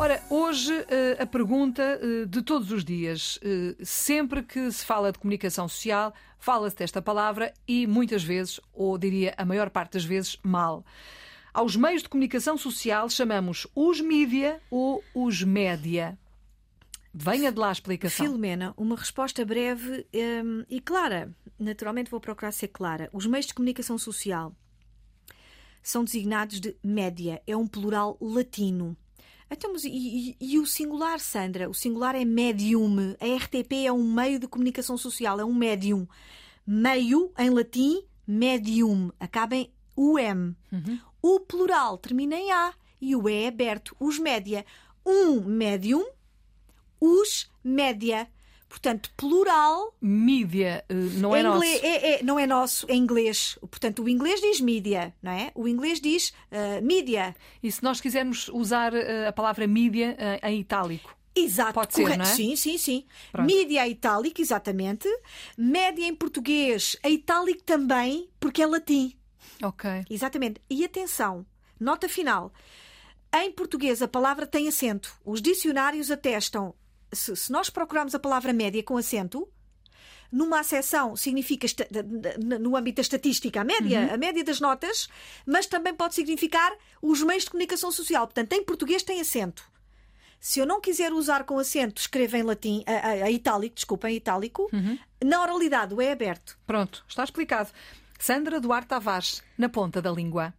Ora, hoje eh, a pergunta eh, de todos os dias. Eh, sempre que se fala de comunicação social, fala-se desta palavra e muitas vezes, ou diria a maior parte das vezes, mal. Aos meios de comunicação social chamamos os mídia ou os média. Venha de lá a explicação. Filomena, uma resposta breve hum, e clara. Naturalmente vou procurar ser clara. Os meios de comunicação social são designados de média. É um plural latino. Então, mas e, e- e o singular, Sandra? O singular é medium. A RTP é um meio de comunicação social, é um médium. Meio, em latim, medium. Acaba em UM. O plural termina em A e o E é aberto. Os média. Um médium, os média. Portanto, plural Mídia eh, não é nosso. é- é- não é nosso, é inglês. Portanto, o inglês diz mídia, não é? O inglês diz ah, mídia. E se nós quisermos usar eh, a palavra mídia em itálico? Exato, Pode ser, correto. é? Sim, sim, sim. Pronto. Mídia itálico, exatamente. Média em português, a itálico também, porque é latim. Ok. Exatamente. E atenção, nota final. Em português a palavra tem acento. Os dicionários atestam. Se, se nós procurarmos a palavra média com acento, numa acessão significa no âmbito da estatística a média, a média das notas, mas também pode significar os meios de comunicação social. Portanto, em português tem acento. Se eu não quiser usar com acento, escreva em latim, a, a- a itálico, desculpa, em itálico. Na oralidade, o é aberto. Pronto, está explicado. Sandra Duarte Tavares, na ponta da língua.